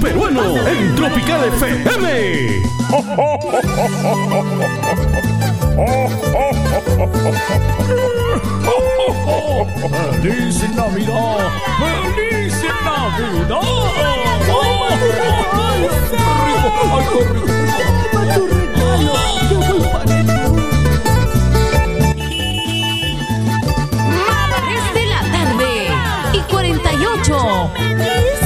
Peruano en Tropical FM. ¡Feliz Navidad! ¡Feliz Navidad! ¡Ay, qué rico! Tres de la tarde y 48.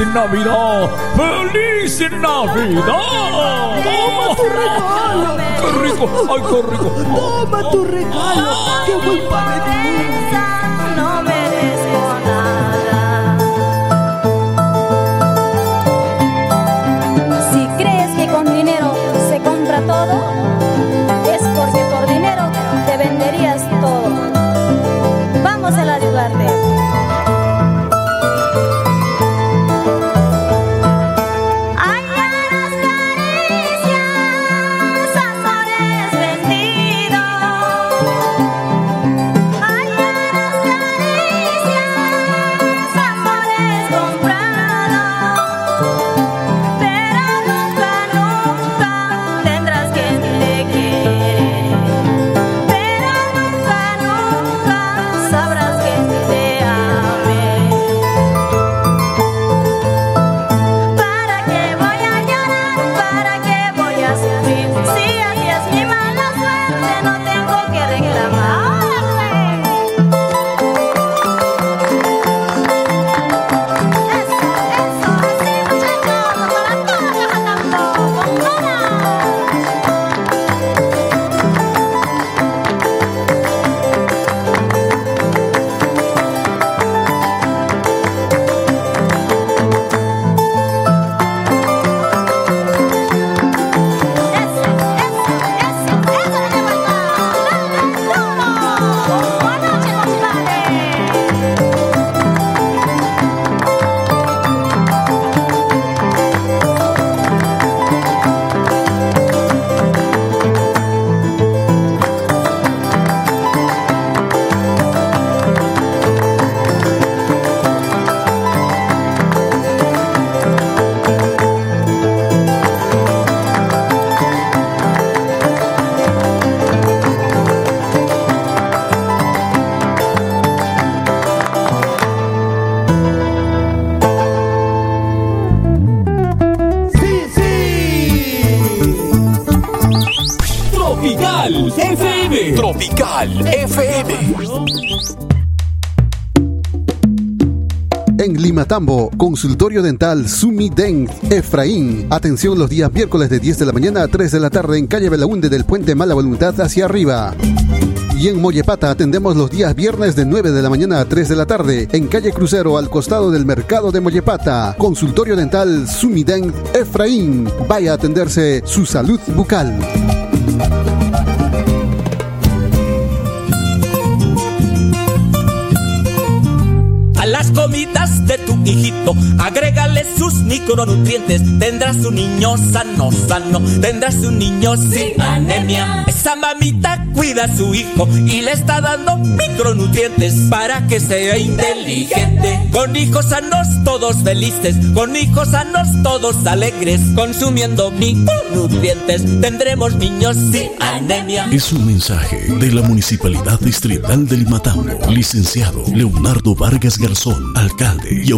¡Feliz Navidad! ¡Feliz Navidad! ¡Toma tu regalo! ¡Qué rico! ¡Ay, qué rico! ¡Toma tu regalo! ¡Qué buen paletón! Consultorio dental Sumi Dent Efraín. Atención los días miércoles de 10 de la mañana a 3 de la tarde en calle Belaunde del puente Mala Voluntad hacia arriba. Y en Mollepata atendemos los días viernes de 9 de la mañana a 3 de la tarde en calle Crucero al costado del mercado de Mollepata. Consultorio dental Sumi Dent Efraín. Vaya a atenderse su salud bucal. A las comidas de tu hijito, agrégale sus micronutrientes. Tendrás un niño sano, sano. Tendrás un niño sin anemia. Esa mamita cuida a su hijo y le está dando micronutrientes para que sea inteligente. Con hijos sanos todos felices, con hijos sanos todos alegres. Consumiendo micronutrientes, tendremos niños sin anemia. Es un mensaje de la Municipalidad Distrital de Limatambo. Licenciado Leonardo Vargas Garzón, alcalde y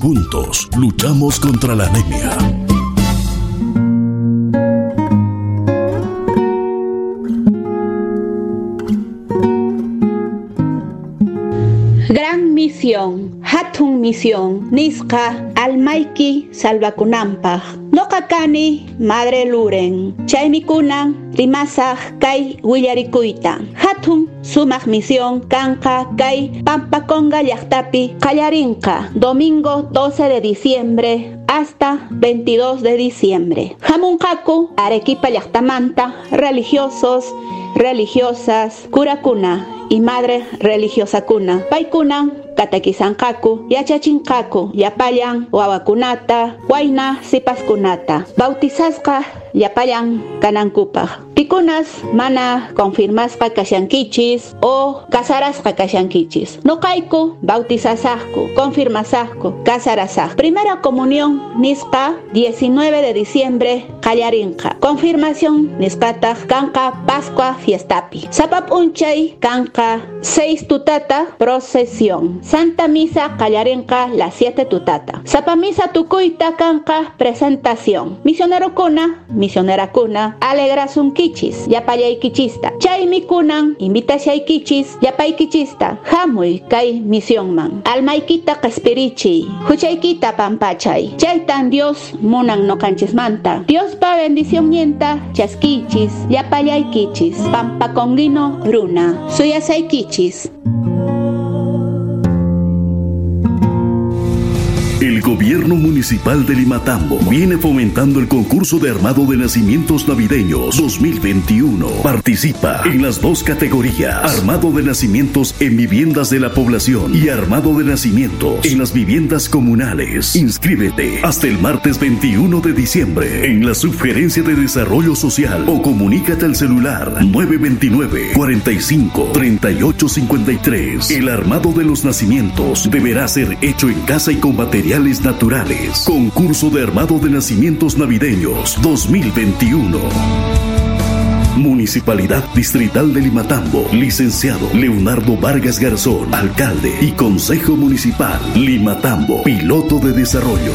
Juntos luchamos contra la anemia. Gran misión, hatun misión, nisqa almaiki salvakunampaq. Noqakani madre luren, chaymi kunan rimasaq kay willarikuyta. Hatun sumaq misión kanqa kay Pampaconga llaqtapi qallarinqa domingo 12 de diciembre hasta 22 de diciembre. Hamunqaku Arequipa llaqtamanta religiosos, religiosas, curakuna y madre religiosa kuna. Paikuna katakizankaku, yachachinkaku, yapayan wawakunata, waina sipaskunata. Bautizasqa yapayan kanankupaq. Pikunas mana confirmasqa kashankichis o kasarasqa kashankichis. Noqayku bautizasaqku, confirmasaqku, casarasaq. Primera comunión nisqa 19 de diciembre qallarinqa. Confirmación nisqataq kanqa Pascua fiestapi. Sapap unchay kanqa 6 tutata procesión. Santa Misa qallarinqa las 7 tutata. Sapa misa tukuyta kanqa presentación. Misionero kuna, misionera kuna, alegrasun kichis, yapayay kichista. Chay mikunan, invitashay kichis, yapay kichista. Hamuy kay misión man. Almaykita kaspirichi, huchaykita pampachay. Chaytan Dios munan no manta. Dios pa bendición nienta, chaskichis, yapayay kichis. Pampa congino runa, suyasay kichis. Gobierno municipal de Limatambo viene fomentando el concurso de armado de nacimientos navideños 2021. Participa en las dos categorías: armado de nacimientos en viviendas de la población y armado de nacimientos en las viviendas comunales. Inscríbete hasta el martes 21 de diciembre en la Subgerencia de Desarrollo Social o comunícate al celular 929 45 38 53. El armado de los nacimientos deberá ser hecho en casa y con naturales. Concurso de armado de nacimientos navideños 2021. Municipalidad Distrital de Limatambo, licenciado Leonardo Vargas Garzón, alcalde y Consejo Municipal Limatambo, piloto de desarrollo.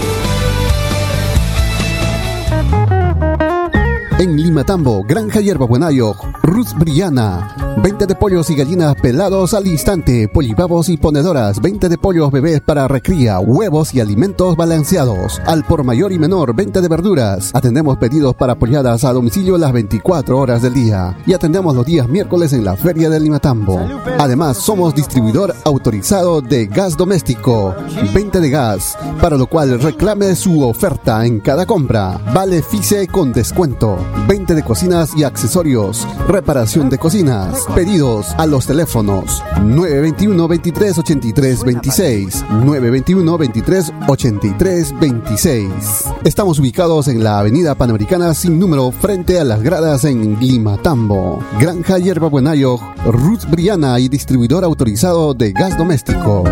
En Limatambo, Granja Hierba Buenayo, Ruth Briana. Venta de pollos y gallinas pelados al instante, polipavos y ponedoras, venta de pollos bebés para recría, huevos y alimentos balanceados. Al por mayor y menor, venta de verduras. Atendemos pedidos para polladas a domicilio las 24 horas del día. Y atendemos los días miércoles en la Feria de Limatambo. Además, somos distribuidor autorizado de gas doméstico. Venta de gas, para lo cual reclame su oferta en cada compra. Vale FICE con descuento. Venta de cocinas y accesorios. Reparación de cocinas. Pedidos a los teléfonos 921 23 83 26 921 23 83 26. Estamos ubicados en la Avenida Panamericana sin número frente a las gradas en Limatambo. Granja Hierba Buenayo, Ruth Briana y distribuidor autorizado de gas doméstico.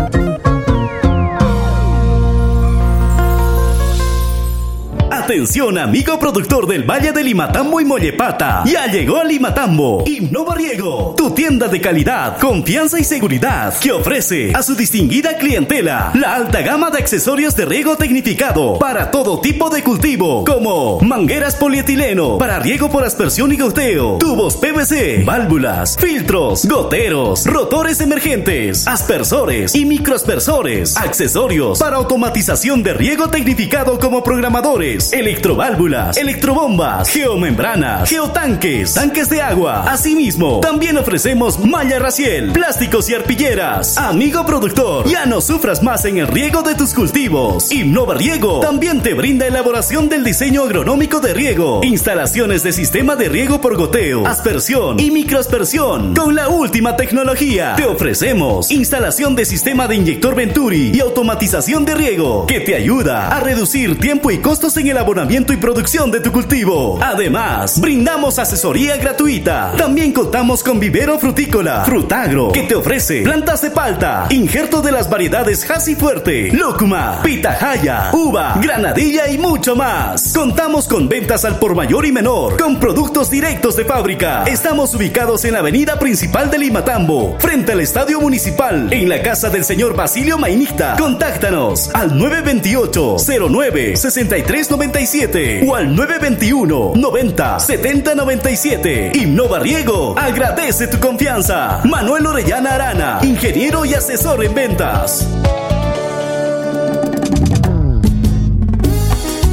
Atención amigo productor del Valle de Limatambo y Mollepata. Ya llegó a Limatambo. Innova Riego, tu tienda de calidad, confianza y seguridad que ofrece a su distinguida clientela la alta gama de accesorios de riego tecnificado para todo tipo de cultivo, como mangueras polietileno para riego por aspersión y goteo, tubos PVC, válvulas, filtros, goteros, rotores emergentes, aspersores y microaspersores, accesorios para automatización de riego tecnificado como programadores electroválvulas, electrobombas, geomembranas, geotanques, tanques de agua. Asimismo, también ofrecemos malla raciel, plásticos y arpilleras. Amigo productor, ya no sufras más en el riego de tus cultivos. Innova Riego también te brinda elaboración del diseño agronómico de riego, instalaciones de sistema de riego por goteo, aspersión y microaspersión. Con la última tecnología, te ofrecemos instalación de sistema de inyector Venturi y automatización de riego que te ayuda a reducir tiempo y costos en el abonamiento y producción de tu cultivo. Además, brindamos asesoría gratuita. También contamos con vivero frutícola, frutagro, que te ofrece plantas de palta, injerto de las variedades Hasi Fuerte, Lúcuma, Pitahaya, Uva, Granadilla y mucho más. Contamos con ventas al por mayor y menor, con productos directos de fábrica. Estamos ubicados en la avenida principal de Limatambo, frente al estadio municipal, en la casa del señor Basilio Mainicta. Contáctanos al 928 09 63 97 o al 921 90 70 97. Innova Riego agradece tu confianza. Manuel Orellana Arana, ingeniero y asesor en ventas.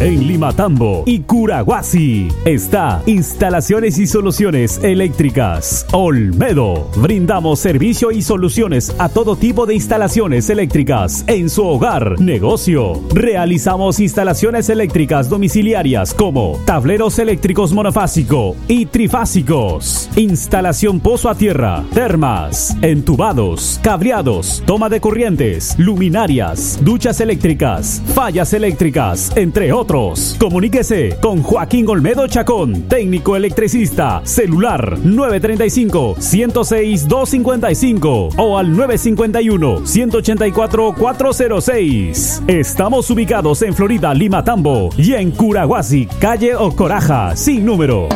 En Limatambo y Curaguasi está Instalaciones y Soluciones Eléctricas. Olmedo. Brindamos servicio y soluciones a todo tipo de instalaciones eléctricas en su hogar, negocio. Realizamos instalaciones eléctricas domiciliarias como tableros eléctricos monofásico y trifásicos, instalación pozo a tierra, termas, entubados, cableados, toma de corrientes, luminarias, duchas eléctricas, fallas eléctricas, entre otros Comuníquese con Joaquín Olmedo Chacón, técnico electricista, celular 935-106-255 o al 951-184-406. Estamos ubicados en Florida, Lima Tambo y en Curaguasi, calle Ocoraja, sin número.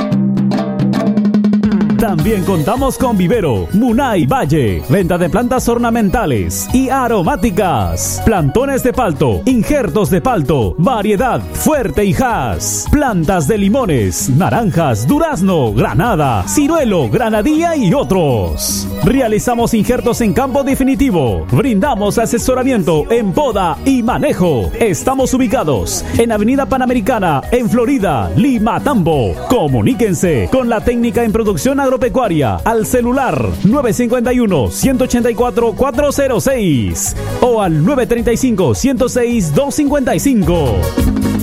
También contamos con Vivero, Munay Valle, venta de plantas ornamentales y aromáticas, plantones de palto, injertos de palto, variedad fuerte y has, plantas de limones, naranjas, durazno, granada, ciruelo, granadilla y otros. Realizamos injertos en campo definitivo, brindamos asesoramiento en poda y manejo. Estamos ubicados en Avenida Panamericana, en Florida, Lima, Tambo. Comuníquense con la técnica en producción agropecuaria al celular 951-184-406 o al 935-106-255.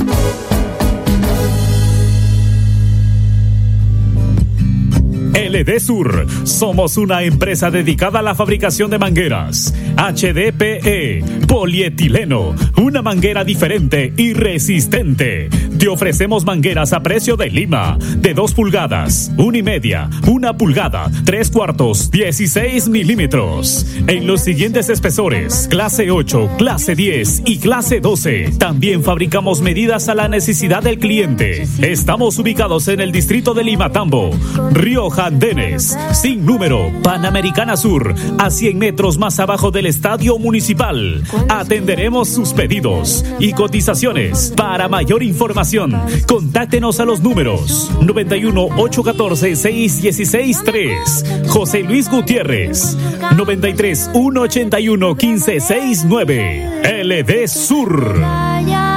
LD Sur. Somos una empresa dedicada a la fabricación de mangueras. HDPE, polietileno, una manguera diferente y resistente. Te ofrecemos mangueras a precio de Lima, de 2 pulgadas, 1 y media, 1 pulgada, 3 cuartos, 16 milímetros. En los siguientes espesores, clase 8, clase 10 y clase 12. También fabricamos medidas a la necesidad del cliente. Estamos ubicados en el distrito de Lima Tambo, Rioja Andenes, sin número, Panamericana Sur, a 100 metros más abajo del estadio municipal. Atenderemos sus pedidos y cotizaciones. Para mayor información, contáctenos a los números 91 814 616 3. José Luis Gutiérrez, 93 181 1569. LD Sur.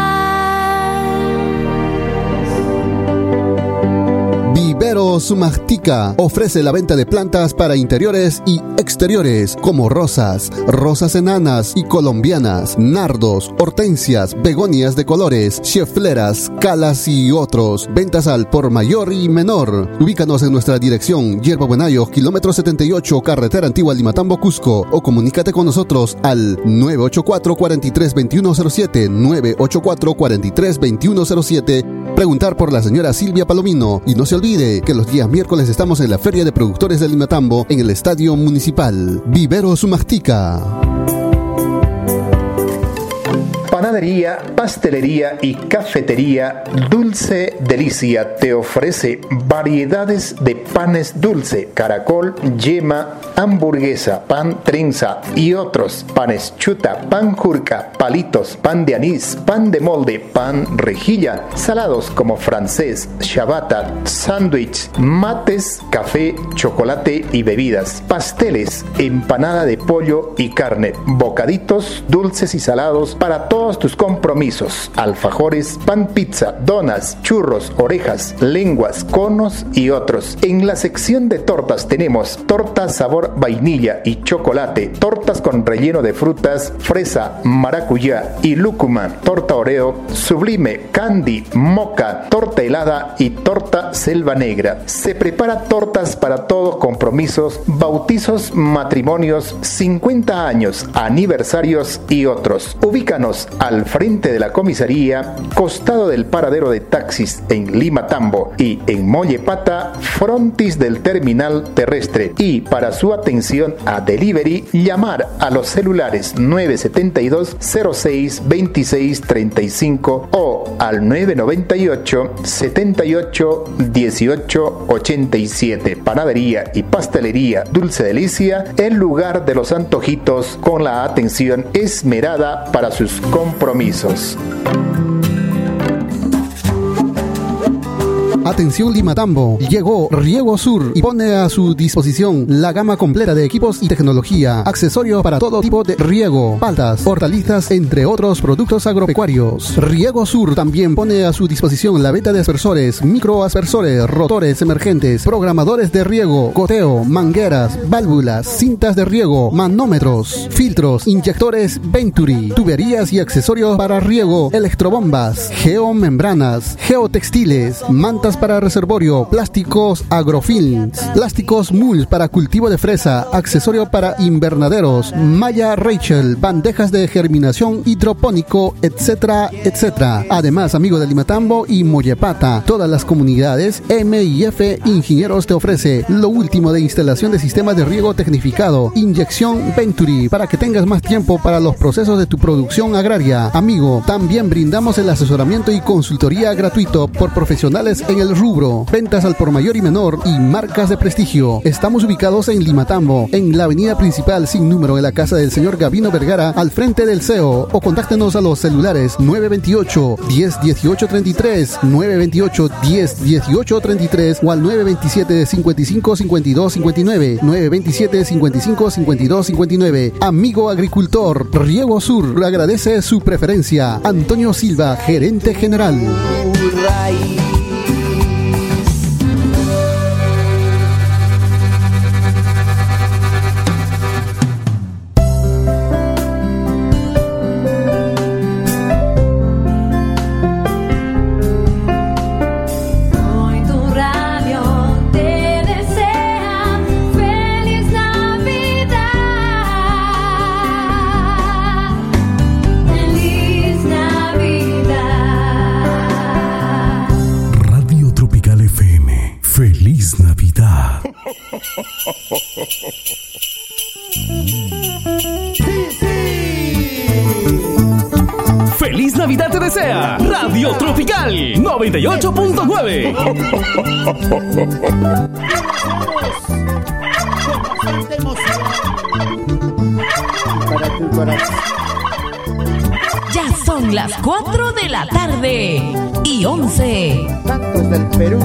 Vivero Sumactica ofrece la venta de plantas para interiores y exteriores como rosas, rosas enanas y colombianas, nardos, hortensias, begonias de colores, chefleras, calas y otros. Ventas al por mayor y menor. Ubícanos en nuestra dirección Yerba Buenayo, kilómetro 78, carretera antigua Limatambo, Cusco o comunícate con nosotros al 984 43 2107 984 43 2107 preguntar por la señora Silvia Palomino y no se olvide que los días miércoles estamos en la Feria de Productores de Limatambo en el Estadio Municipal. Vivero Sumactica. Panadería, pastelería y cafetería Dulce Delicia te ofrece variedades de panes dulce, caracol, yema, hamburguesa, pan trenza y otros. Panes chuta, pan jurca, palitos, pan de anís, pan de molde, pan rejilla, salados como francés, shabata, sándwich, mates, café, chocolate y bebidas, pasteles, empanada de pollo y carne, bocaditos, dulces y salados para todos tus compromisos, alfajores, pan pizza, donas, churros, orejas, lenguas, conos y otros. En la sección de tortas tenemos tortas sabor vainilla y chocolate, tortas con relleno de frutas, fresa, maracuyá y lúcuma, torta oreo, sublime, candy, moca, torta helada y torta selva negra. Se prepara tortas para todos compromisos, bautizos, matrimonios, 50 años, aniversarios y otros. Ubícanos al frente de la comisaría, costado del paradero de taxis en Lima Tambo y en Mollepata, frontis del terminal terrestre. Y para su atención a delivery, llamar a los celulares 972 06 26 35 o al 998 78 18 87. Panadería y pastelería Dulce Delicia, el lugar de los antojitos con la atención esmerada para sus compromisos. Atención Limatambo, llegó Riego Sur y pone a su disposición la gama completa de equipos y tecnología, accesorios para todo tipo de riego, paltas, hortalizas, entre otros productos agropecuarios. Riego Sur también pone a su disposición la venta de aspersores, microaspersores, rotores emergentes, programadores de riego, goteo, mangueras, válvulas, cintas de riego, manómetros, filtros, inyectores Venturi, tuberías y accesorios para riego, electrobombas, geomembranas, geotextiles, mantas Para reservorio, plásticos agrofilms, plásticos mulch para cultivo de fresa, accesorio para invernaderos, Maya Rachel, bandejas de germinación hidropónico, etcétera, etcétera. Además, amigo de Limatambo y Mollepata, todas las comunidades MIF Ingenieros te ofrece lo último de instalación de sistemas de riego tecnificado, inyección Venturi, para que tengas más tiempo para los procesos de tu producción agraria. Amigo, también brindamos el asesoramiento y consultoría gratuito por profesionales en el rubro, ventas al por mayor y menor y marcas de prestigio. Estamos ubicados en Limatambo, en la avenida principal sin número de la casa del señor Gavino Vergara, al frente del CEO, o contáctenos a los celulares 928 10 18 33, 928 10 18 33 o al 927 55 52 59, 927 55 52 59. Amigo agricultor, Riego Sur agradece su preferencia. Antonio Silva, gerente general. 98.9. Para tu corazón. Ya son las 4 de la tarde y 11. Cantos del Perú.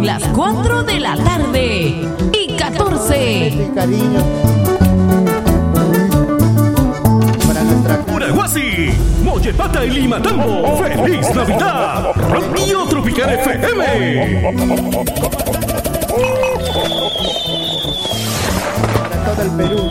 Son las 4 de la tarde y 14. cariño. Para nuestra Curaguasi, Mollepata y Limatambo. ¡Feliz Navidad! Radio Tropical FM. para todo el Perú,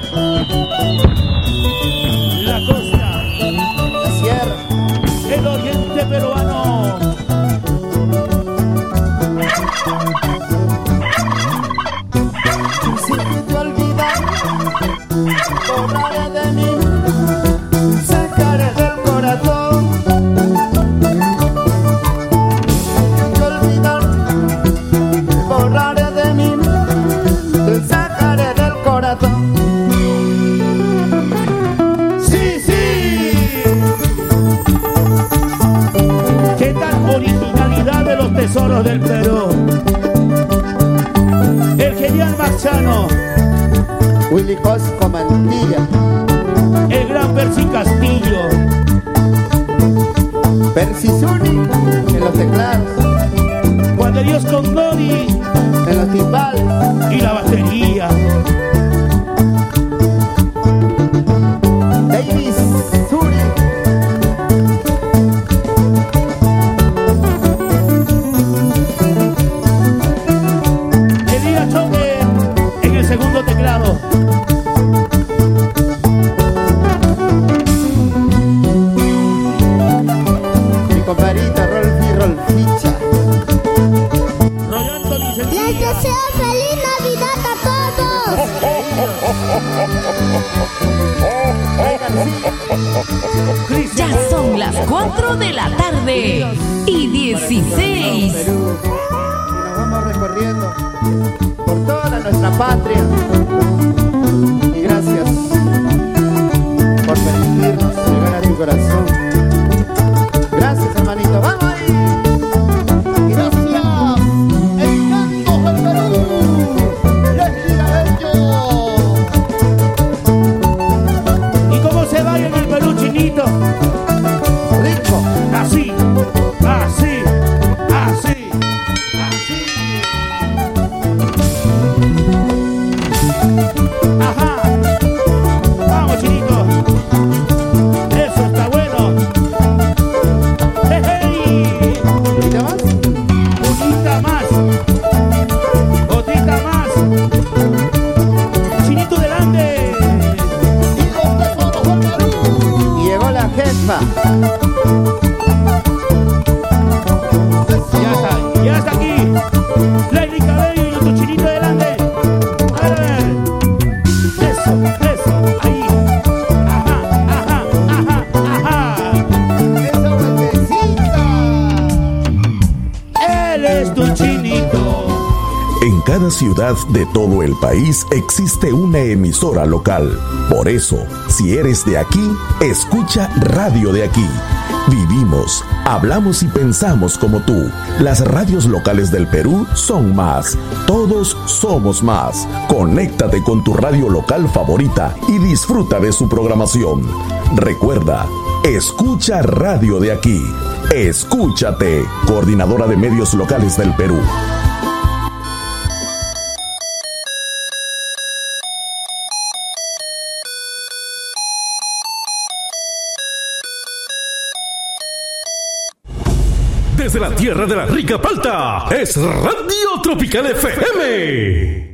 jefa. Ya está, ya está aquí. Lady Cabello y nuestro chinito delante. A ver, a ver. Eso, eso, ahí. Ajá, ajá, ajá, ajá. Esa vueltecita. Él es tu chinito. En cada ciudad de todo el país existe una emisora local. Por eso, si eres de aquí, escucha Radio de aquí. Vivimos, hablamos y pensamos como tú. Las radios locales del Perú son más. Todos somos más. Conéctate con tu radio local favorita y disfruta de su programación. Recuerda, escucha Radio de aquí. Escúchate, Coordinadora de Medios Locales del Perú. Desde la tierra de la rica palta, es Radio Tropical FM.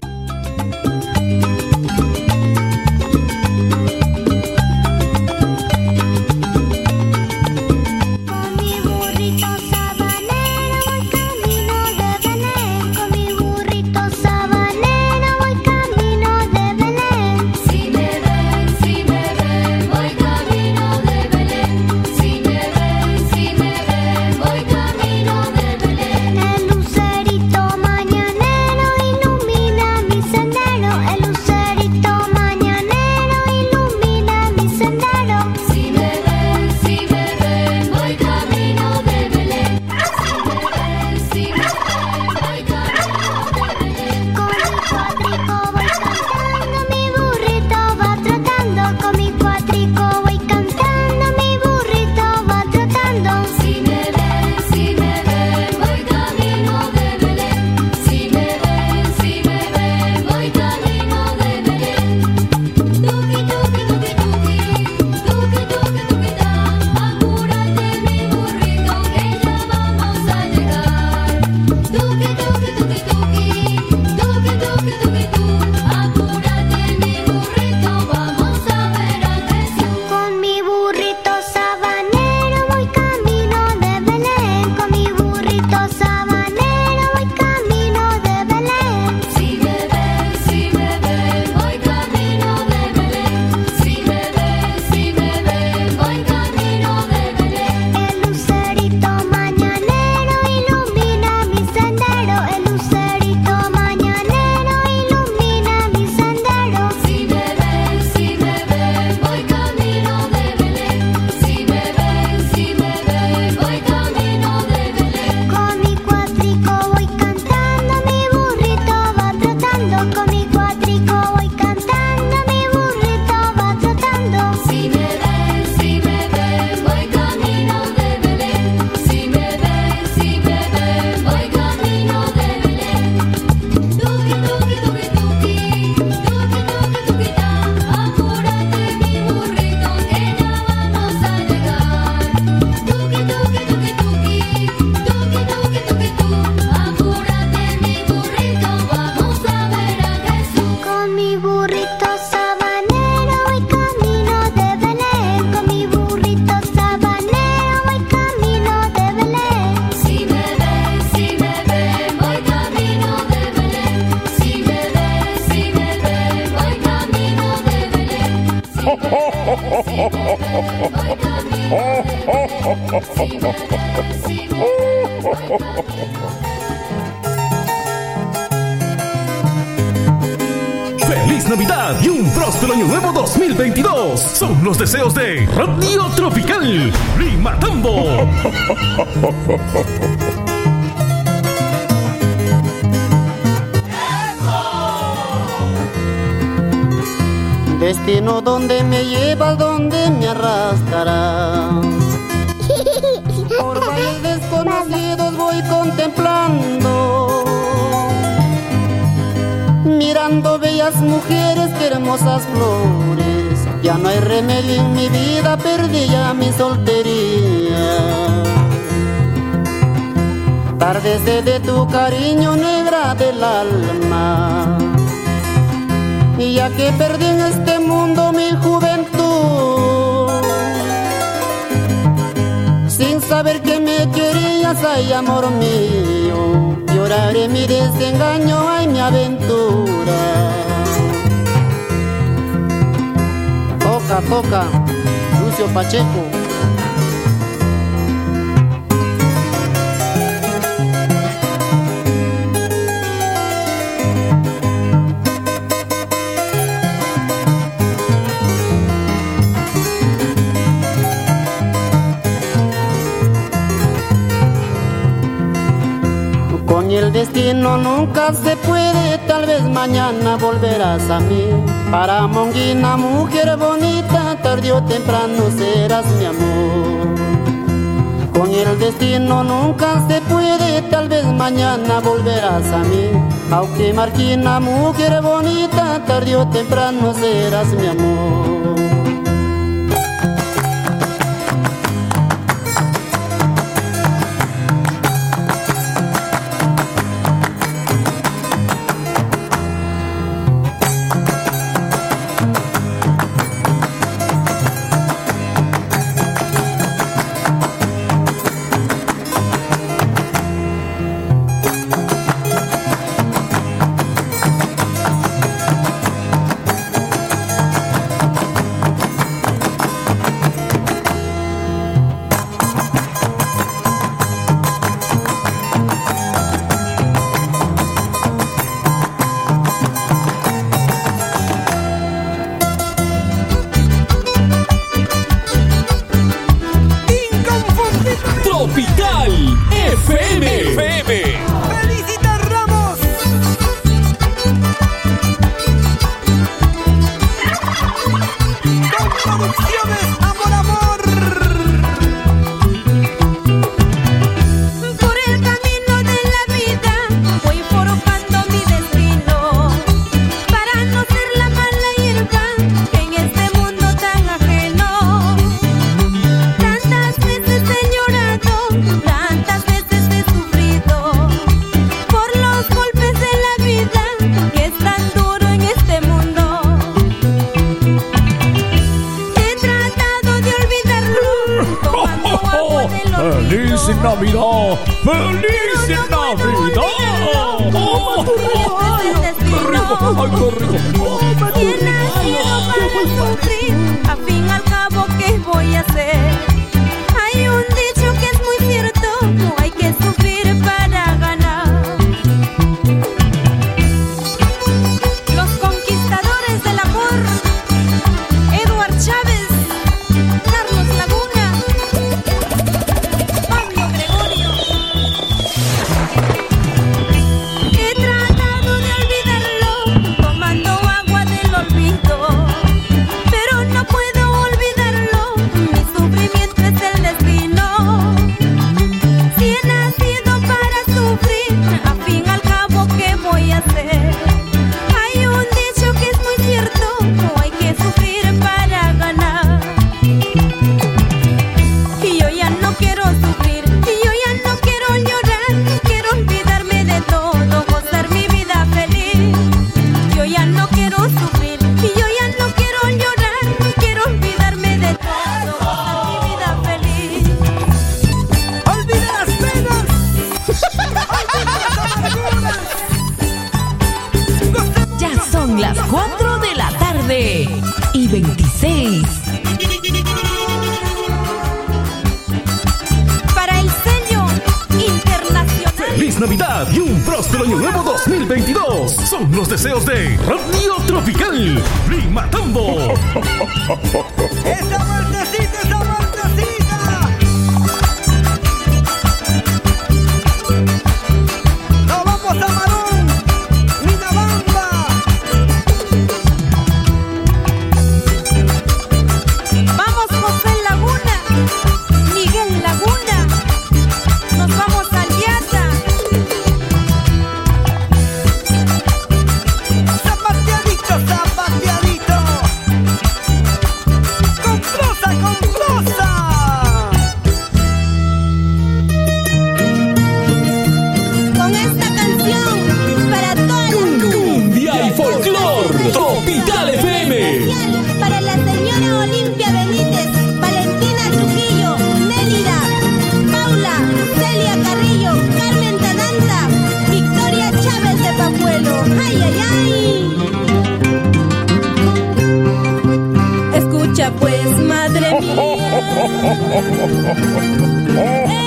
Navidad y un próspero año nuevo 2022! Son los deseos de Radio Tropical Limatambo. Destino donde me lleva, donde me arrastrará. Por valles desconocidos voy contemplando. Mirando bellas mujeres, que hermosas flores. Ya no hay remedio en mi vida, perdí ya mi soltería. Tardes de tu cariño negra del alma. Y ya que perdí en este mundo mi juventud, sin saber que me querías, ay amor mío, lloraré mi desengaño, ay mi aventura. Toca, toca, Lucio Pacheco. El destino nunca se puede, tal vez mañana volverás a mí. Para Monguina, mujer bonita, tarde o temprano serás mi amor. Con el destino nunca se puede, tal vez mañana volverás a mí. Aunque Marquina, mujer bonita, tarde o temprano serás mi amor.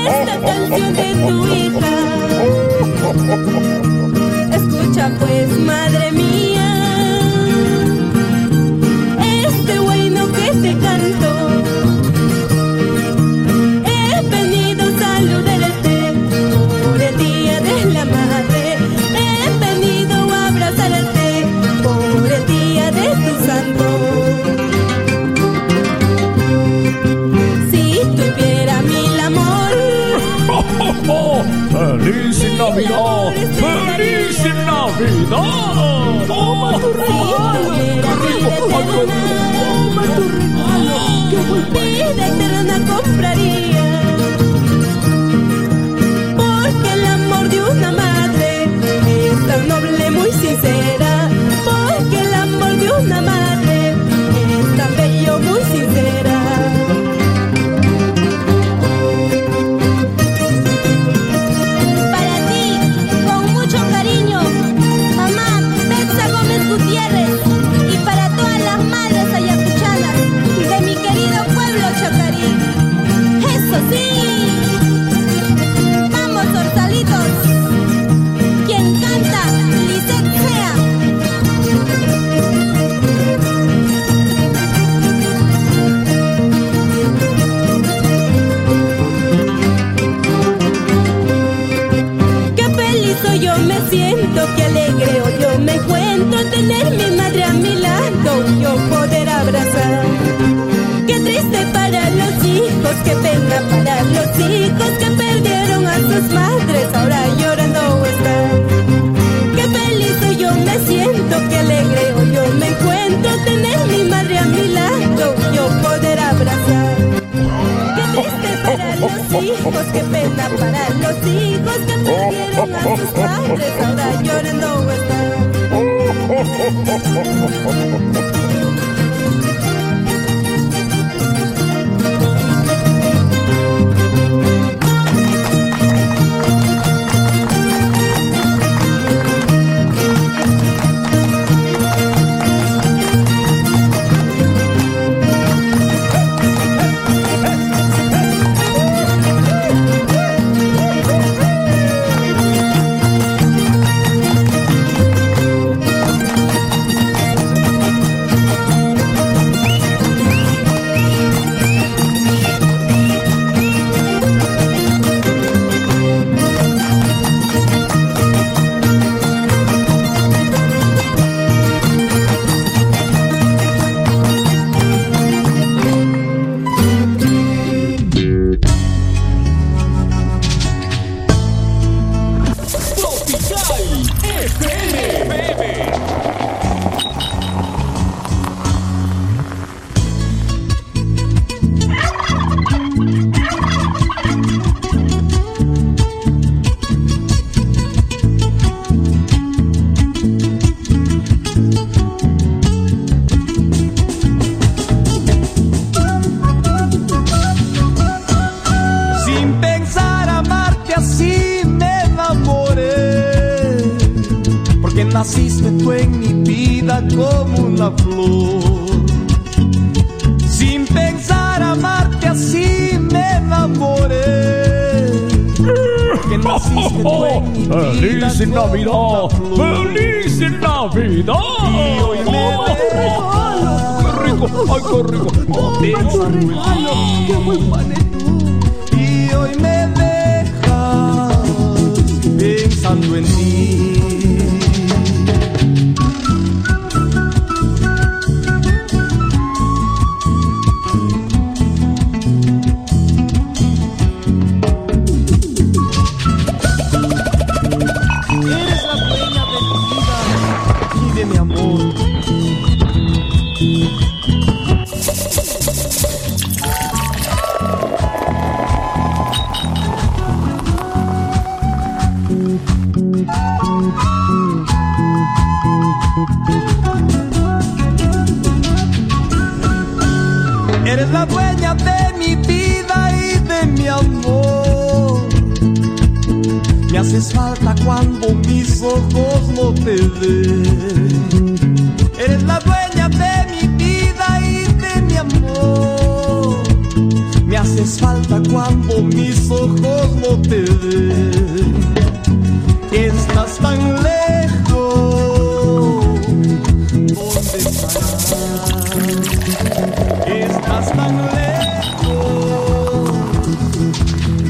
Esta canción de tu ¡Feliz Navidad! Y hoy me ¡Qué rico! ¡Ay, qué rico! Y hoy me Me haces falta cuando mis ojos no te ven. Eres la dueña de mi vida y de mi amor. Me haces falta cuando mis ojos no te